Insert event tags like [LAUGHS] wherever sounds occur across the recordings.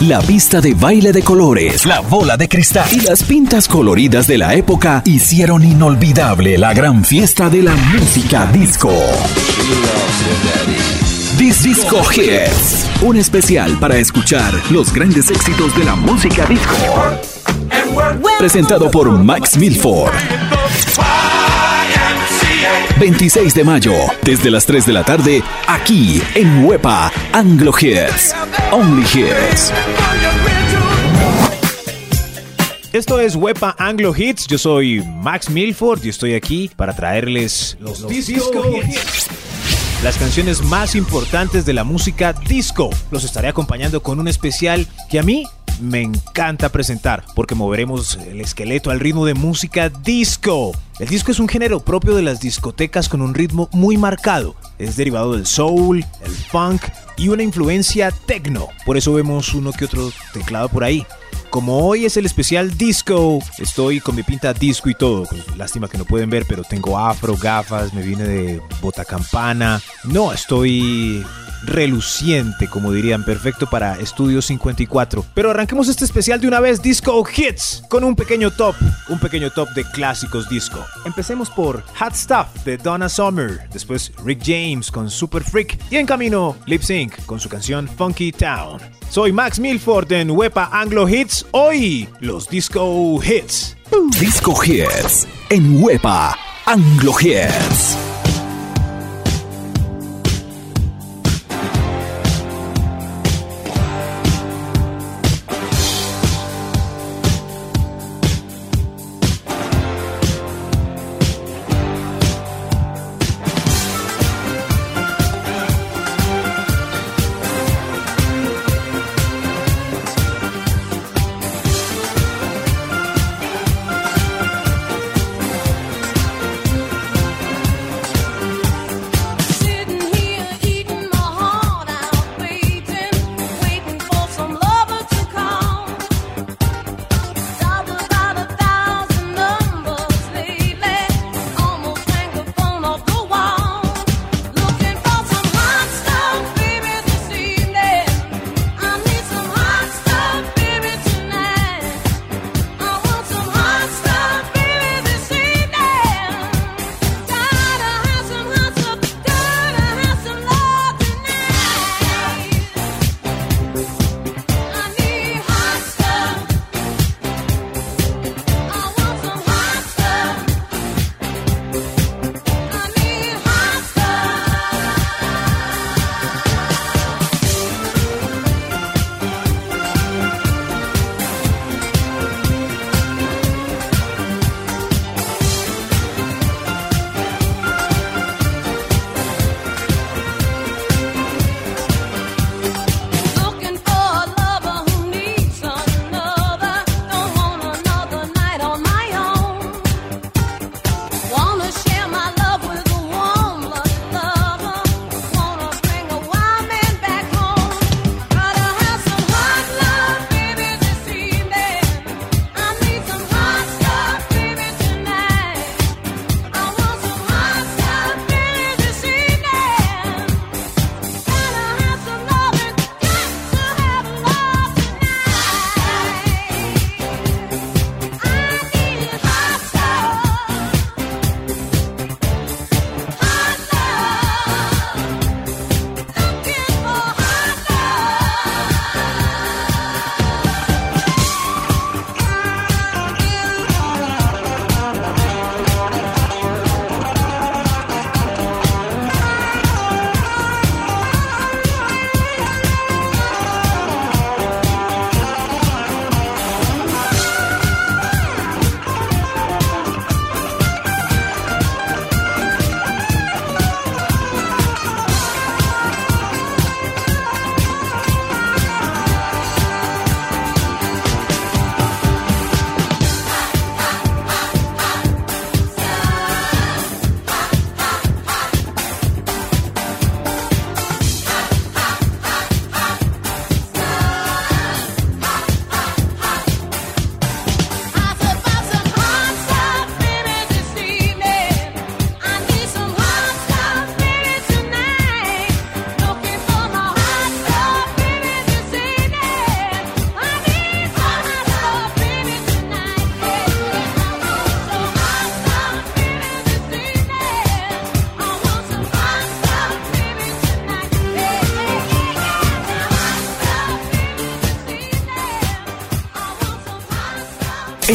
la pista de baile de colores, la bola de cristal y las pintas coloridas de la época hicieron inolvidable la gran fiesta de la música disco. This Disco Hits, un especial para escuchar los grandes éxitos de la música disco. Presentado por Max Milford. 26 de mayo, desde las 3 de la tarde, aquí en Huepa, Anglo Hits, Only Hits. Esto es Wepa Anglo Hits. Yo soy Max Milford y estoy aquí para traerles los, disco, hits. Las canciones más importantes de la música disco. Los estaré acompañando con un especial que a mí me encanta presentar porque moveremos el esqueleto al ritmo de música disco. El disco es un género propio de las discotecas con un ritmo muy marcado. Es derivado del soul, el funk y una influencia techno. Por eso vemos uno que otro teclado por ahí. Como hoy es el especial disco, estoy con mi pinta disco y todo. Pues, lástima que no pueden ver, pero tengo afro, gafas, me vine de bota campana. No, estoy reluciente, como dirían, perfecto para Estudio 54. Pero arranquemos este especial de una vez, Disco Hits, con un pequeño top, un pequeño top de clásicos disco. Empecemos por Hot Stuff de Donna Summer, después Rick James con Super Freak y en camino Lip Sync con su canción Funky Town. Soy Max Milford en Wepa Anglo Hits, hoy los Disco Hits. Disco Hits en Wepa Anglo Hits.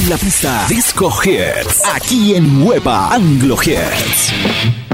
La pista Disco Hits. Aquí en Huepa Anglo Hits.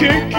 Disco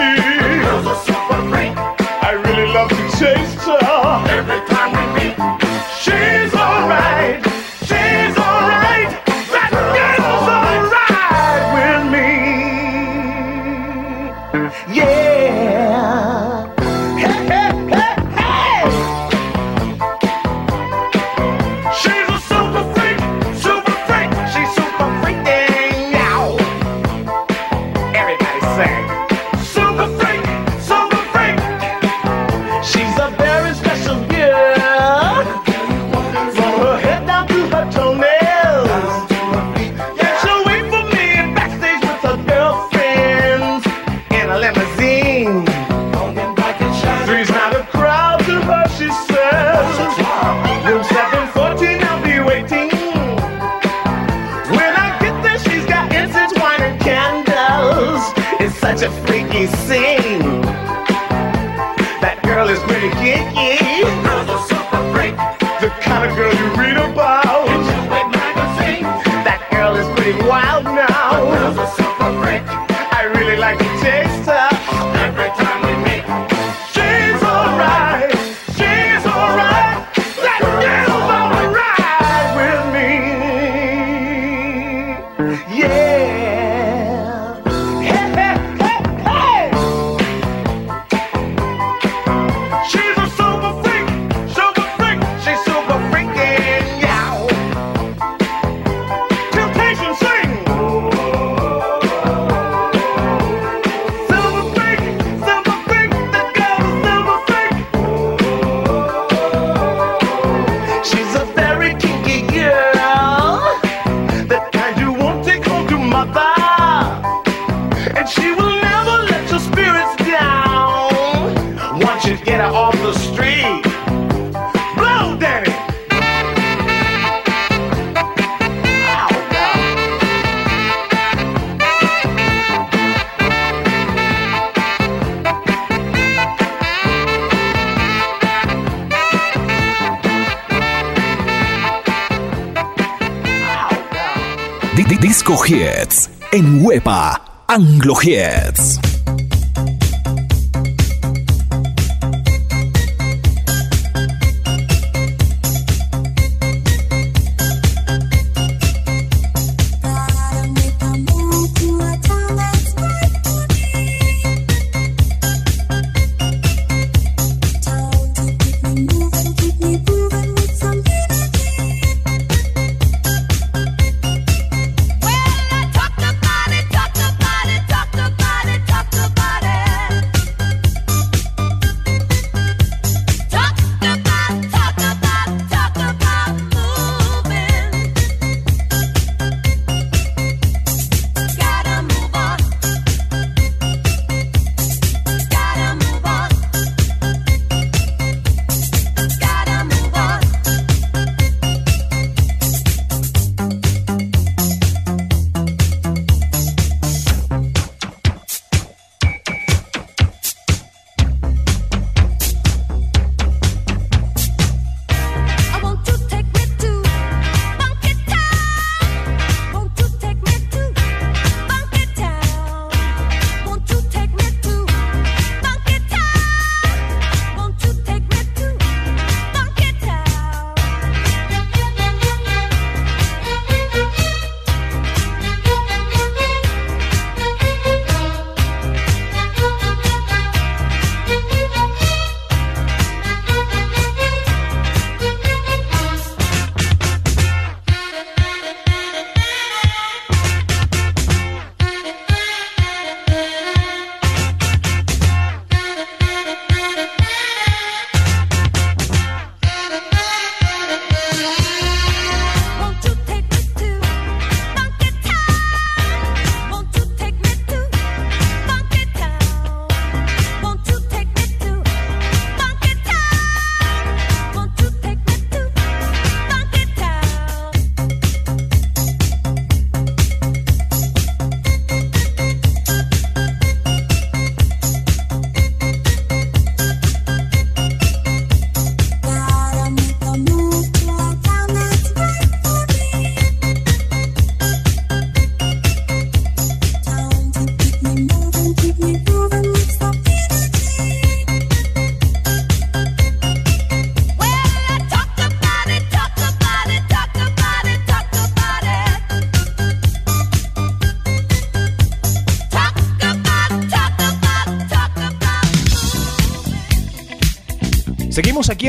Anglo.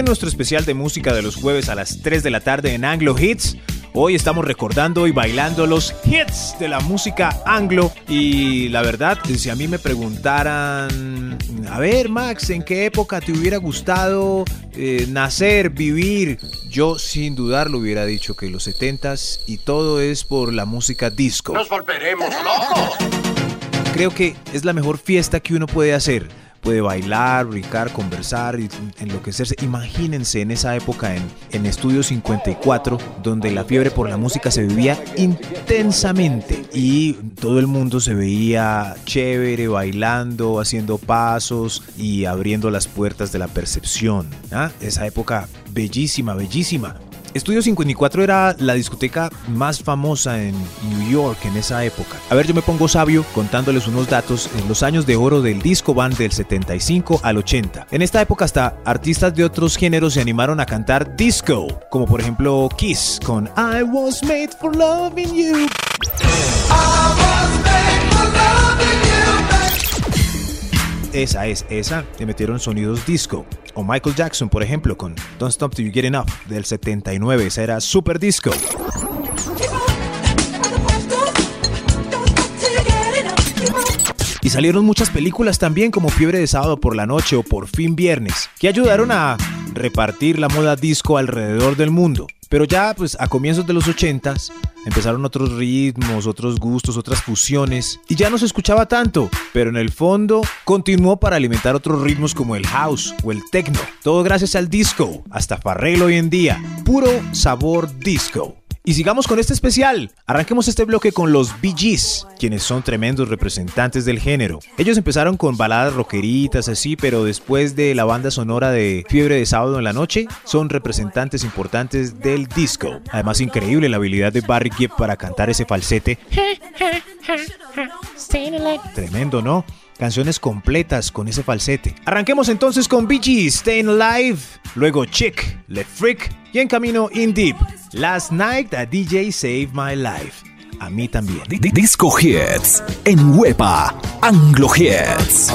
Nuestro especial de música de los jueves a las 3 de la tarde en Anglo Hits. Hoy estamos recordando y bailando los hits de la música anglo y la verdad, si a mí me preguntaran, a ver Max, ¿en qué época te hubiera gustado eh, nacer, vivir? Yo sin dudar lo hubiera dicho que los 70s y todo es por la música disco. Nos volveremos locos. Creo que es la mejor fiesta que uno puede hacer puede bailar, brincar, conversar, enloquecerse. Imagínense en esa época en, en Estudio 54, donde la fiebre por la música se vivía intensamente y todo el mundo se veía chévere, bailando, haciendo pasos y abriendo las puertas de la percepción. ¿ah? Esa época bellísima, bellísima. Estudio 54 era la discoteca más famosa en New York en esa época. A ver, yo me pongo sabio contándoles unos datos en los años de oro del disco band del 75 al 80. En esta época hasta artistas de otros géneros se animaron a cantar disco, como por ejemplo Kiss con I was made for loving you. Esa es, esa, le metieron sonidos disco. O Michael Jackson, por ejemplo, con Don't Stop Till You Get Enough del 79, esa era super disco. Y salieron muchas películas también como Fiebre de Sábado por la Noche o Por fin Viernes, que ayudaron a repartir la moda disco alrededor del mundo. Pero ya pues a comienzos de los 80s empezaron otros ritmos, otros gustos, otras fusiones y ya no se escuchaba tanto, pero en el fondo continuó para alimentar otros ritmos como el house o el techno. Todo gracias al disco, hasta Farrell hoy en día, puro sabor disco. Y sigamos con este especial. Arranquemos este bloque con los Bee Gees, quienes son tremendos representantes del género. Ellos empezaron con baladas rockeritas así, pero después de la banda sonora de Fiebre de Sábado en la Noche, son representantes importantes del disco. Además, increíble la habilidad de Barry Gibb para cantar ese falsete. [LAUGHS] Tremendo, ¿no? Canciones completas con ese falsete. Arranquemos entonces con Bee Gees, Staying Alive, luego Chick, Let Freak y en camino In Deep. Last Night a DJ Saved My Life. A mí también. Disco Hits en Huepa Anglo Hits.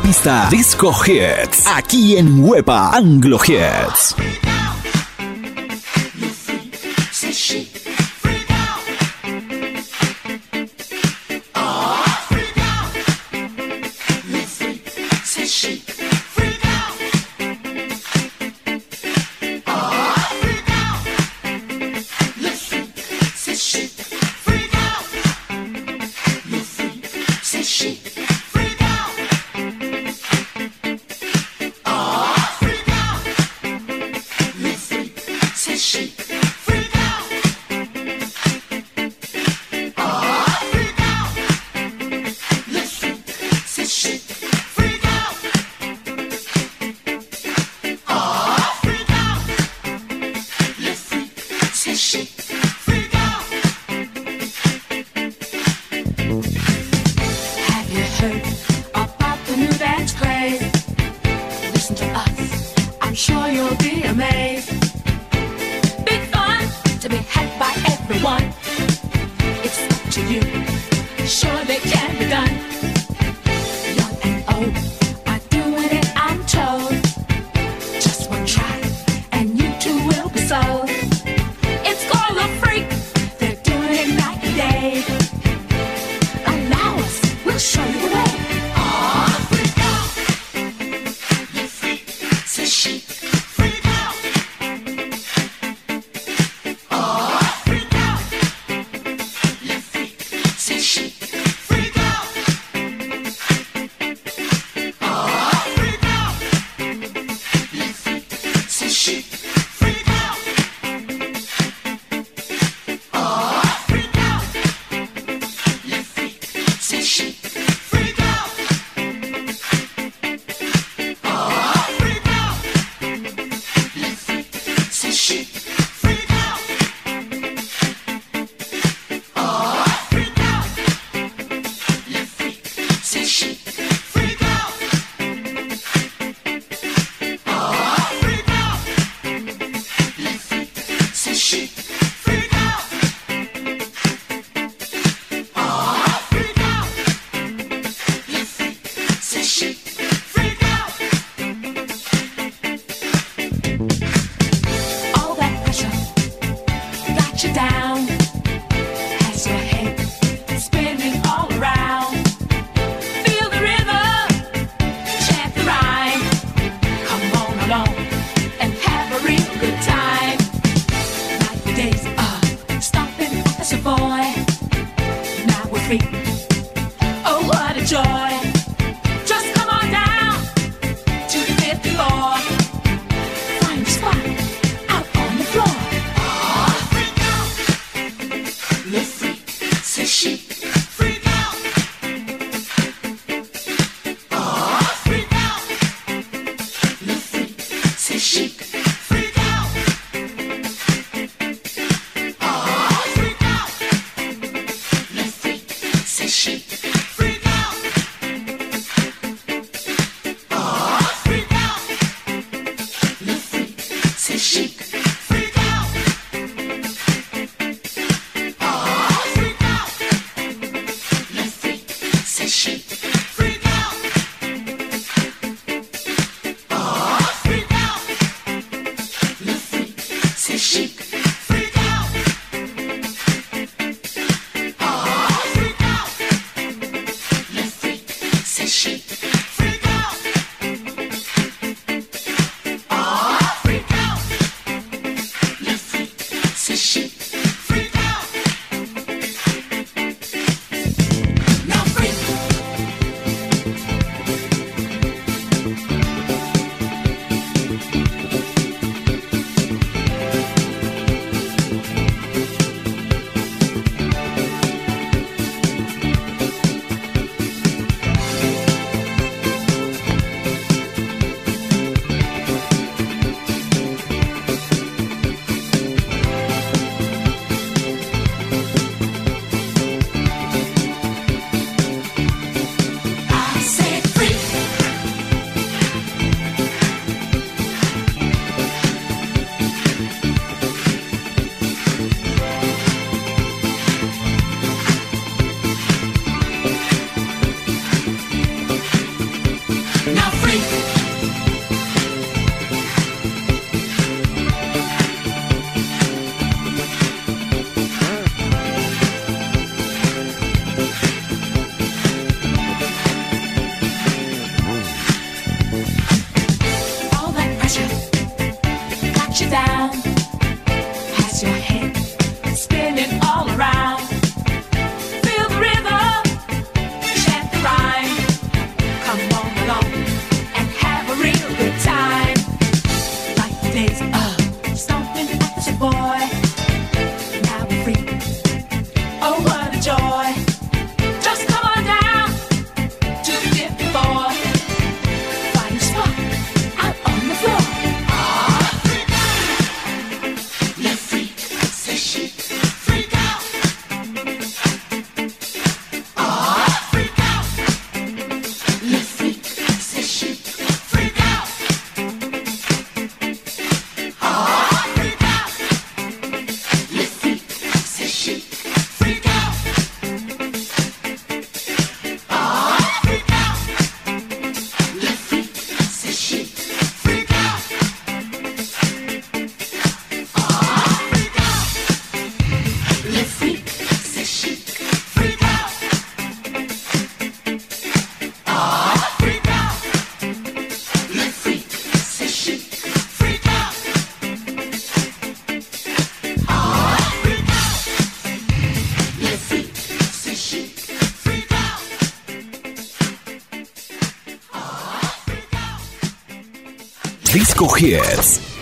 Pista Disco Hits, aquí en Huepa Anglo Hits.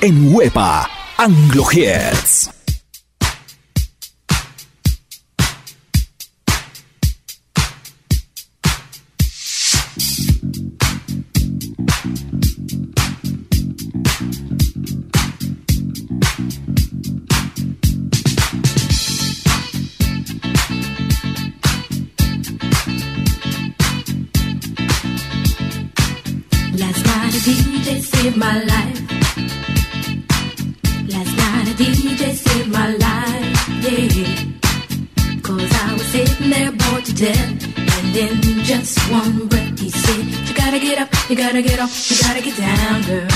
En Huepa Anglo Hits. my life. Last night a DJ saved my life, yeah. Cause I was sitting there bored to death. And in just one breath, he said, You gotta get up, you gotta get up, you gotta get down, girl.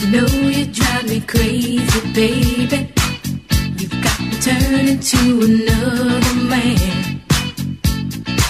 You know you drive me crazy, baby. You got to turn into another man.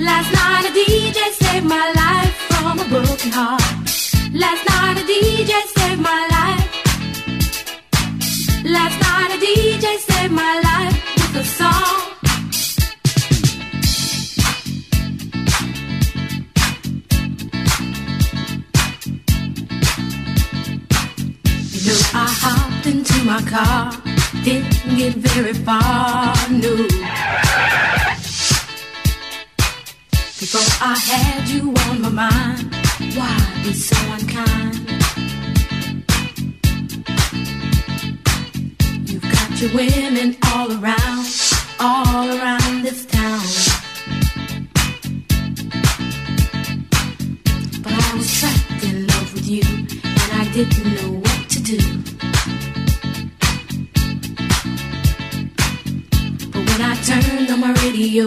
Last night a DJ saved my life from a broken heart. Last night a DJ saved my life. Last night a DJ saved my life with a song. You know, I hopped into my car, didn't get very far, no before I had you on my mind. Why be so unkind? You've got your women all around, all around this town. But I was trapped in love with you, and I didn't know what to do. But when I turned on my radio,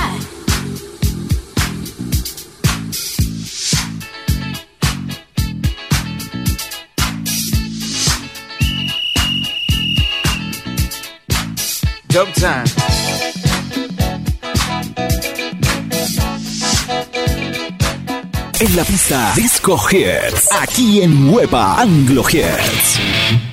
En la pista Disco Hits, aquí en Hueva Anglo Hits.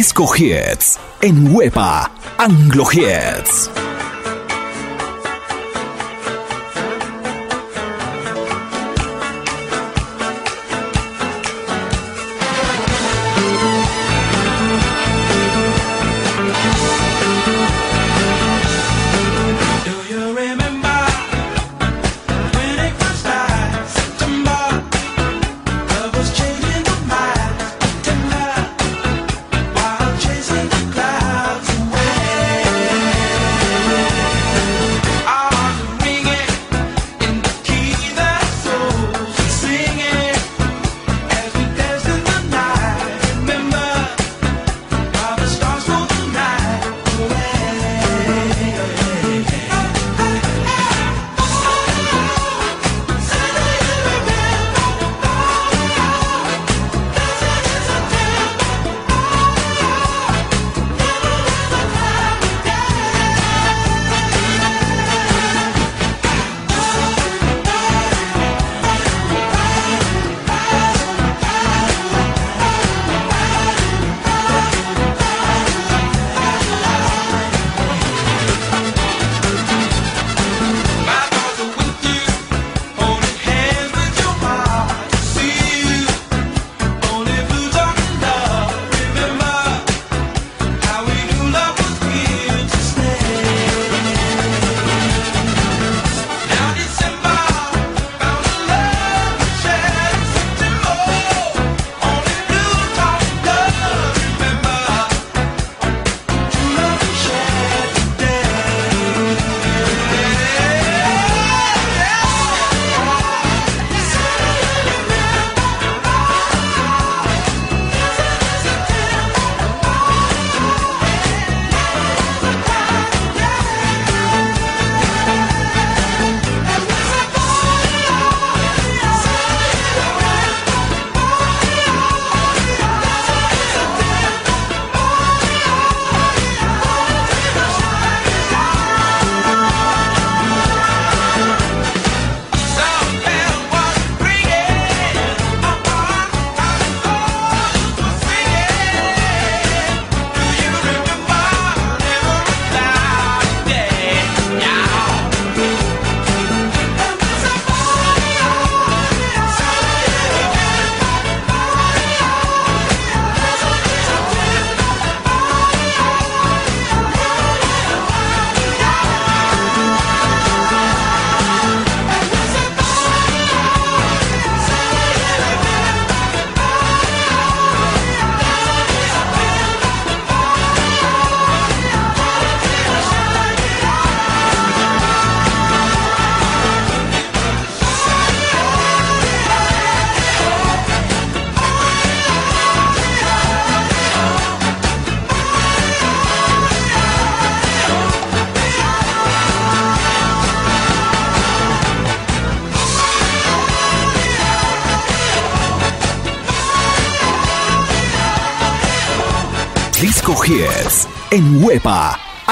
Disco Hits en Huepa Anglo Hits.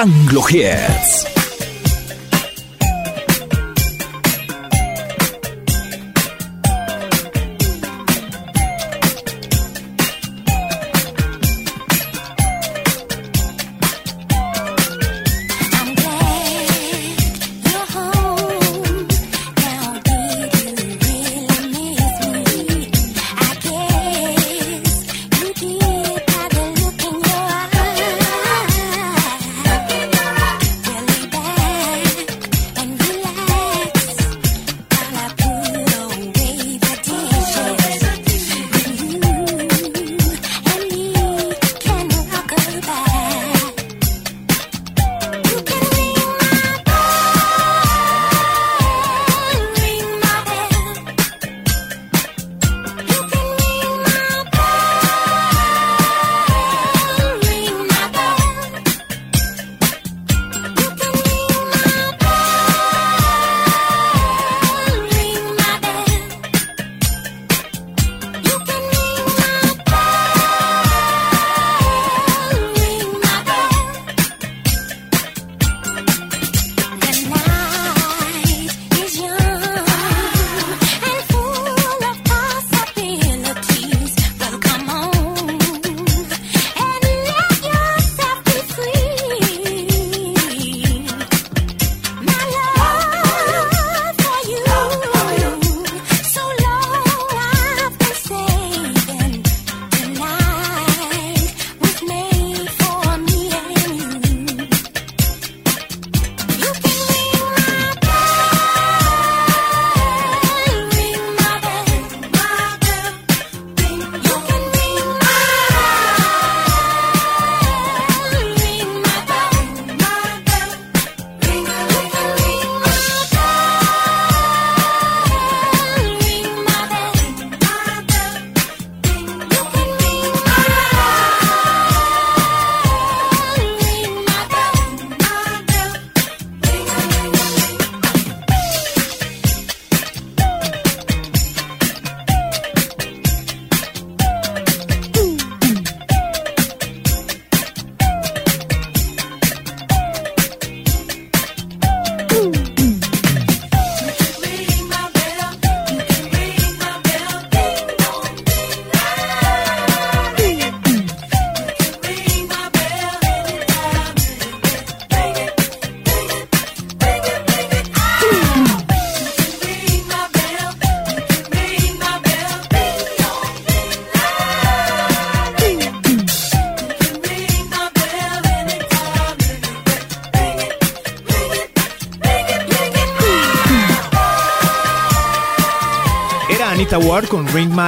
Anglo Hits.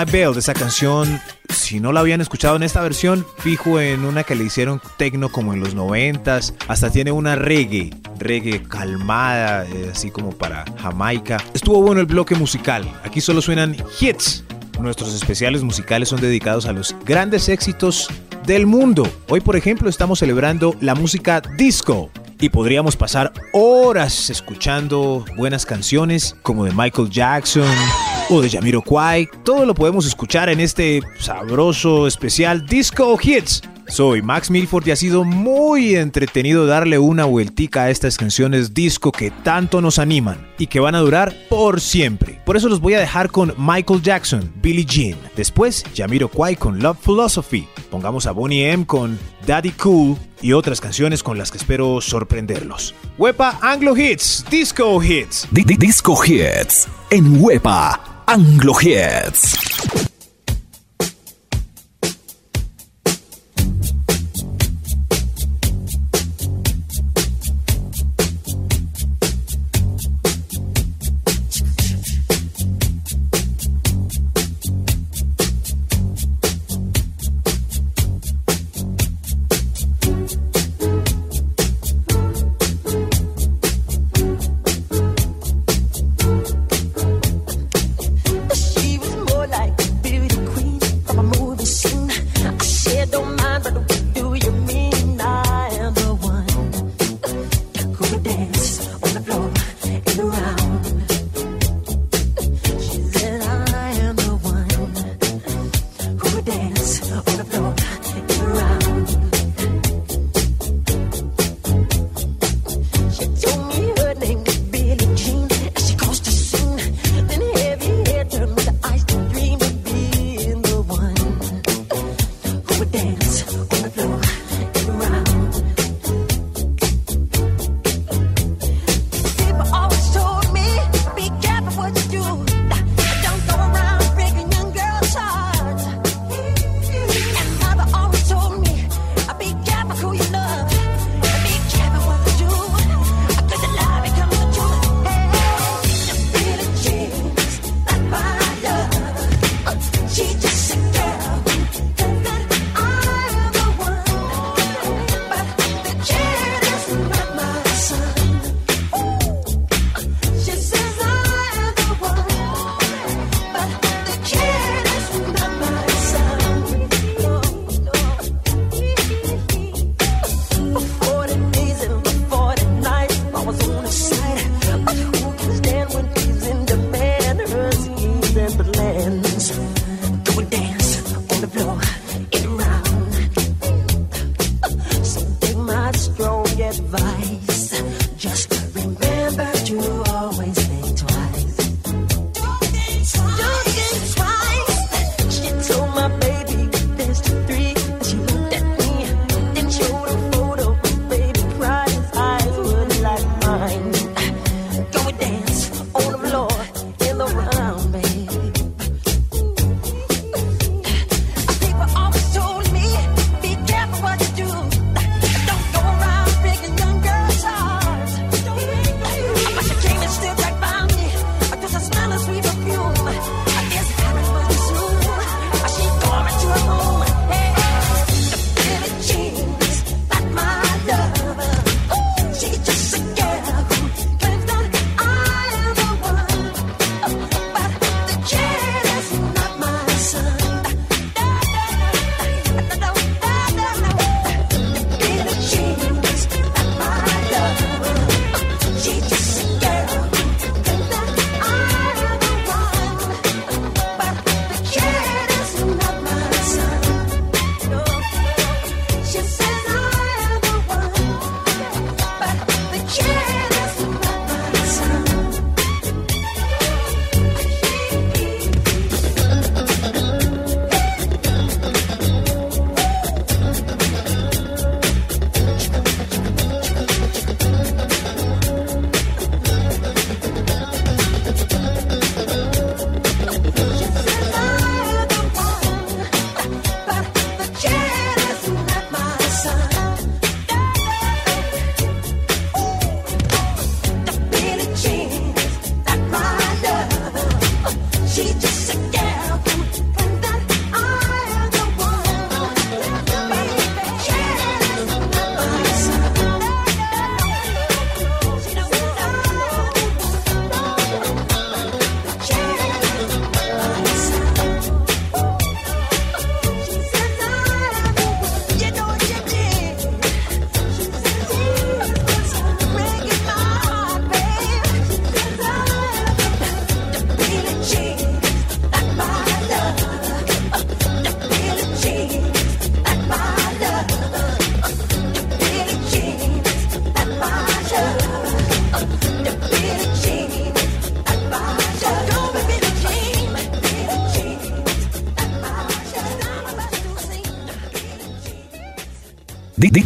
My Bell. Esa canción, si no la habían escuchado en esta versión, fijo en una que le hicieron tecno como en los noventas. Hasta tiene una reggae, reggae calmada, eh, así como para Jamaica. Estuvo bueno el bloque musical. Aquí solo suenan hits. Nuestros especiales musicales son dedicados a los grandes éxitos del mundo. Hoy, por ejemplo, estamos celebrando la música disco y podríamos pasar horas escuchando buenas canciones como de Michael Jackson o de Jamiroquai. Todo lo podemos escuchar en este sabroso especial Disco Hits soy Max Milford y ha sido muy entretenido darle una vueltica a estas canciones disco que tanto nos animan y que van a durar por siempre. Por eso los voy a dejar con Michael Jackson, Billie Jean. Después, Yamiro Kwai con Love Philosophy. Pongamos a Bonnie M con Daddy Cool y otras canciones con las que espero sorprenderlos. Wepa Anglo Hits, Disco Hits. disco Hits en Wepa Anglo Hits.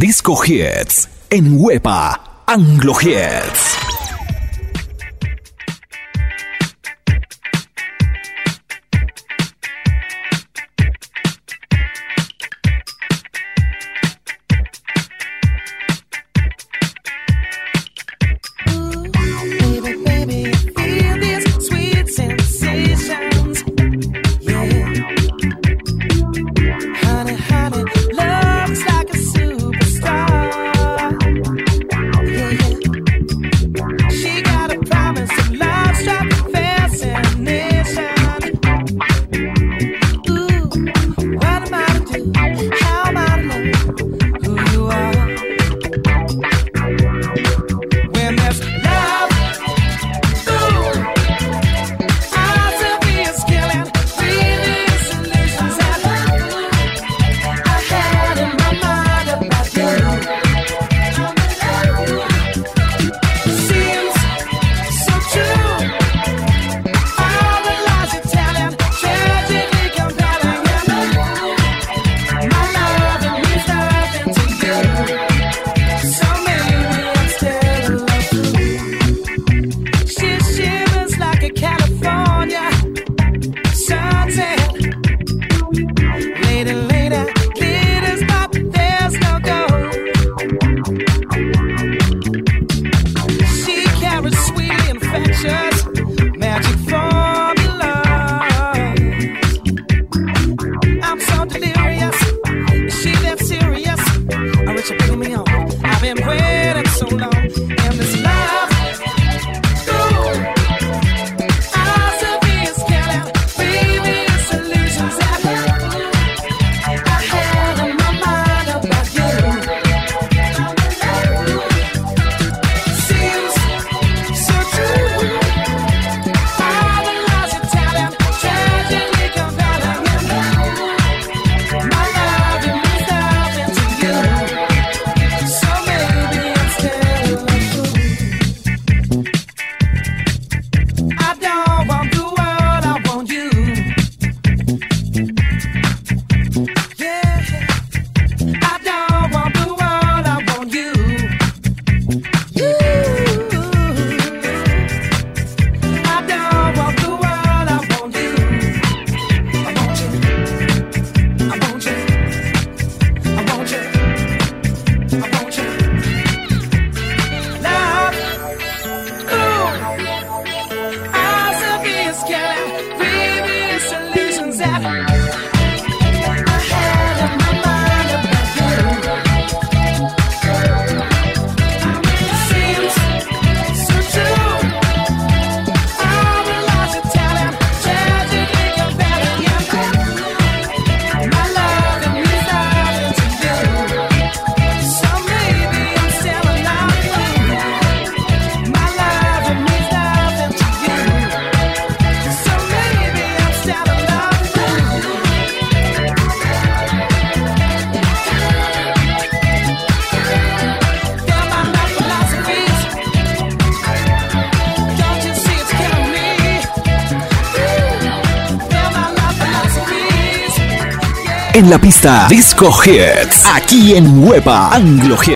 Disco Hits en Huepa Anglo Hits. En la pista Disco Hits, aquí en Huepa Anglo Hits.